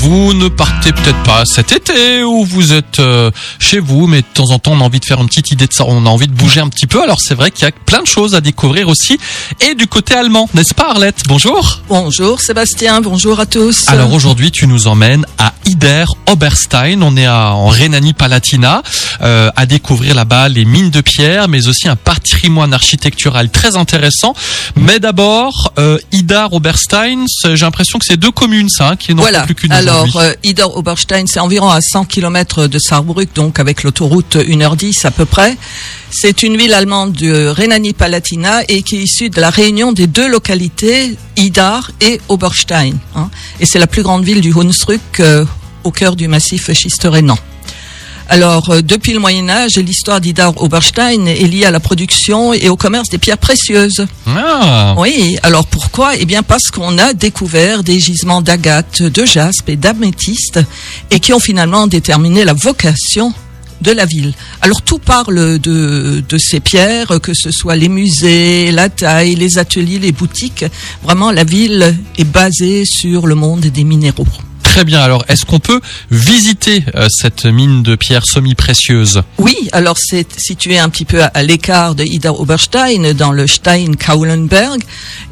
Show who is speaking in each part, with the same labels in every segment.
Speaker 1: vous ne partez peut-être pas cet été ou vous êtes euh, chez vous, mais de temps en temps on a envie de faire une petite idée de ça, on a envie de bouger un petit peu. Alors c'est vrai qu'il y a plein de choses à découvrir aussi et du côté allemand, n'est-ce pas Arlette? Bonjour.
Speaker 2: Bonjour Sébastien, bonjour à tous.
Speaker 1: Alors aujourd'hui tu nous emmènes à Ider Oberstein, on est à, en Rhénanie-Palatinat, euh, à découvrir là-bas les mines de pierre, mais aussi un patrimoine architectural très intéressant. Mais d'abord, euh, Ider Oberstein, j'ai l'impression que c'est deux communes ça, hein, qui n'ont
Speaker 2: Voilà.
Speaker 1: plus qu'une
Speaker 2: Alors, euh, Ider Oberstein, c'est environ à 100 km de Saarbrück, donc avec l'autoroute 1h10 à peu près. C'est une ville allemande de Rhénanie-Palatinat et qui est issue de la réunion des deux localités, Idar et Oberstein. hein. Et c'est la plus grande ville du Hunsrück, euh, au cœur du massif schiste rhénan. Alors, euh, depuis le Moyen Âge, l'histoire d'Idar Oberstein est liée à la production et au commerce des pierres précieuses.
Speaker 1: Ah,
Speaker 2: Oui, alors pourquoi? Eh bien parce qu'on a découvert des gisements d'agate, de jaspe et d'améthyste et qui ont finalement déterminé la vocation de la ville. Alors tout parle de, de ces pierres, que ce soit les musées, la taille, les ateliers, les boutiques. Vraiment, la ville est basée sur le monde des minéraux.
Speaker 1: Très bien. Alors, est-ce qu'on peut visiter euh, cette mine de pierre semi-précieuse?
Speaker 2: Oui, alors c'est situé un petit peu à, à l'écart de Ida Oberstein, dans le Stein-Kaulenberg.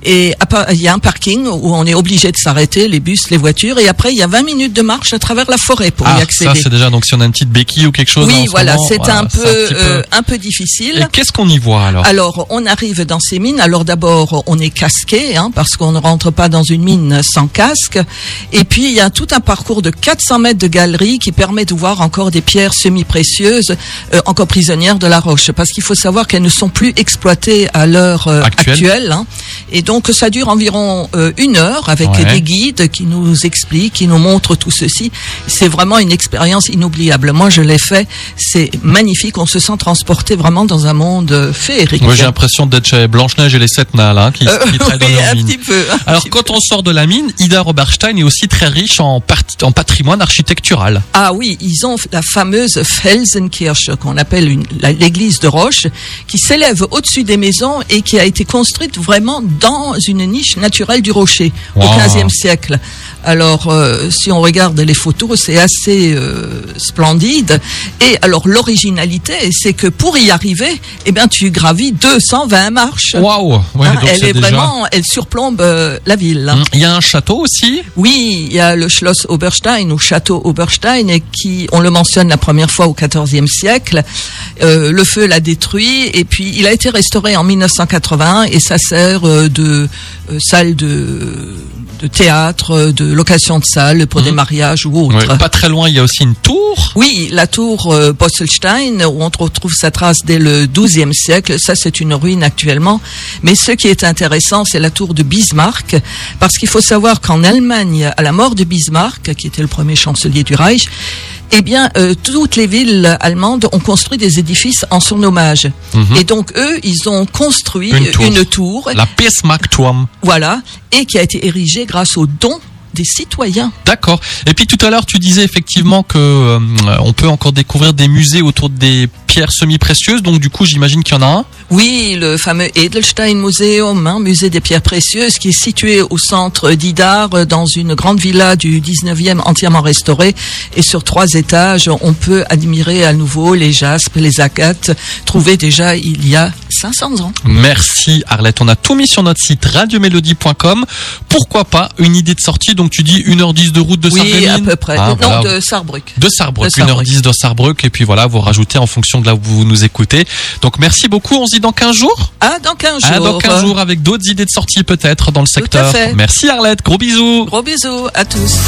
Speaker 2: Et à part- il y a un parking où on est obligé de s'arrêter, les bus, les voitures. Et après, il y a 20 minutes de marche à travers la forêt pour y
Speaker 1: Ah, ça
Speaker 2: accéder.
Speaker 1: c'est déjà donc si on a une petite béquille ou quelque chose.
Speaker 2: oui, voilà, c'est
Speaker 1: voilà,
Speaker 2: un, peu, euh, un peu difficile.
Speaker 1: Et qu'est-ce qu'on y voit alors?
Speaker 2: Alors, on arrive dans ces mines. Alors d'abord, on est casqué, hein, parce qu'on ne rentre pas dans une mine sans casque. Et puis, il y a tout un parcours de 400 mètres de galerie qui permet de voir encore des pierres semi-précieuses, euh, encore prisonnières de la roche. Parce qu'il faut savoir qu'elles ne sont plus exploitées à l'heure euh,
Speaker 1: Actuelle.
Speaker 2: actuelle. hein. Et donc, ça dure environ euh, une heure avec
Speaker 1: Ouais.
Speaker 2: des guides qui nous expliquent, qui nous montrent tout ceci. C'est vraiment une expérience inoubliable. Moi, je l'ai fait. C'est magnifique. On se sent transporté vraiment dans un monde euh, féerique.
Speaker 1: Moi j'ai l'impression d'être chez Blanche-Neige et les sept nains là, qui, qui travaillent dans
Speaker 2: oui,
Speaker 1: leur
Speaker 2: un
Speaker 1: mine.
Speaker 2: petit peu.
Speaker 1: Alors quand on sort de la mine, Ida Oberstein est aussi très riche en, part- en patrimoine architectural.
Speaker 2: Ah oui, ils ont la fameuse Felsenkirche qu'on appelle une- la- l'église de roche, qui s'élève au-dessus des maisons et qui a été construite vraiment dans une niche naturelle du rocher au
Speaker 1: Wow.
Speaker 2: XVe siècle. Alors, euh, si on regarde les photos, c'est assez euh, splendide. Et alors, l'originalité, c'est que pour y arriver, eh bien, tu gravis 220 marches.
Speaker 1: Waouh ouais,
Speaker 2: Hein, elle est
Speaker 1: déjà-
Speaker 2: vraiment, elle surplombe euh, la ville.
Speaker 1: Hum, Il y a un château aussi?
Speaker 2: Oui, il y a le Schloss Oberstein ou château Oberstein et qui, on le mentionne la première fois au XIVe siècle. Euh, le feu l'a détruit et puis il a été restauré en 1981 et ça sert euh, de euh, salle de, de théâtre, de location de salle pour des mariages ou autres.
Speaker 1: Ouais, Pas très loin, il y a aussi une tour.
Speaker 2: Oui, la tour euh, Bosselstein, où on retrouve sa trace dès le XIIe siècle, ça c'est une ruine actuellement. Mais ce qui est intéressant, c'est la tour de Bismarck, parce qu'il faut savoir qu'en Allemagne, à la mort de Bismarck, qui était le premier chancelier du Reich, eh bien, euh, toutes les villes allemandes ont construit des édifices en son hommage. Et donc, eux, ils ont construit
Speaker 1: Mhm. Une tour.
Speaker 2: une tour,
Speaker 1: La Bismarckturm.
Speaker 2: voilà, et qui a été érigée grâce aux dons des citoyens.
Speaker 1: D'accord. Et puis tout à l'heure, tu disais effectivement que euh, on peut encore découvrir des musées autour des pierres semi-précieuses. Donc du coup, j'imagine qu'il y en a un.
Speaker 2: Oui, le fameux Edelstein Museum, hein, musée des pierres précieuses, qui est situé au centre d'Idar, euh, dans une grande villa du 19e entièrement restaurée. Et sur trois étages, on peut admirer à nouveau les jaspes, les agates, trouvées déjà il y a 500 ans.
Speaker 1: Merci Arlette. On a tout mis sur notre site radiomélodie.com. Pourquoi pas une idée de sortie? Donc tu dis 1h10 de route de
Speaker 2: oui, à peu près.
Speaker 1: Ah,
Speaker 2: non,
Speaker 1: voilà. de Sarrebruck,
Speaker 2: De Sarrebruck.
Speaker 1: 1h10 de Sarrebruck, et puis voilà, vous rajoutez en fonction de là où vous nous écoutez. Donc merci beaucoup, on se dit dans 15 jours?
Speaker 2: Ah, dans 15 jours.
Speaker 1: Ah, dans 15 jours avec d'autres iddes de sortie peut-être dans le
Speaker 2: Tout à
Speaker 1: secteur.
Speaker 2: fait.
Speaker 1: Merci Arlette, gros bisous
Speaker 2: Gros bisous à tous.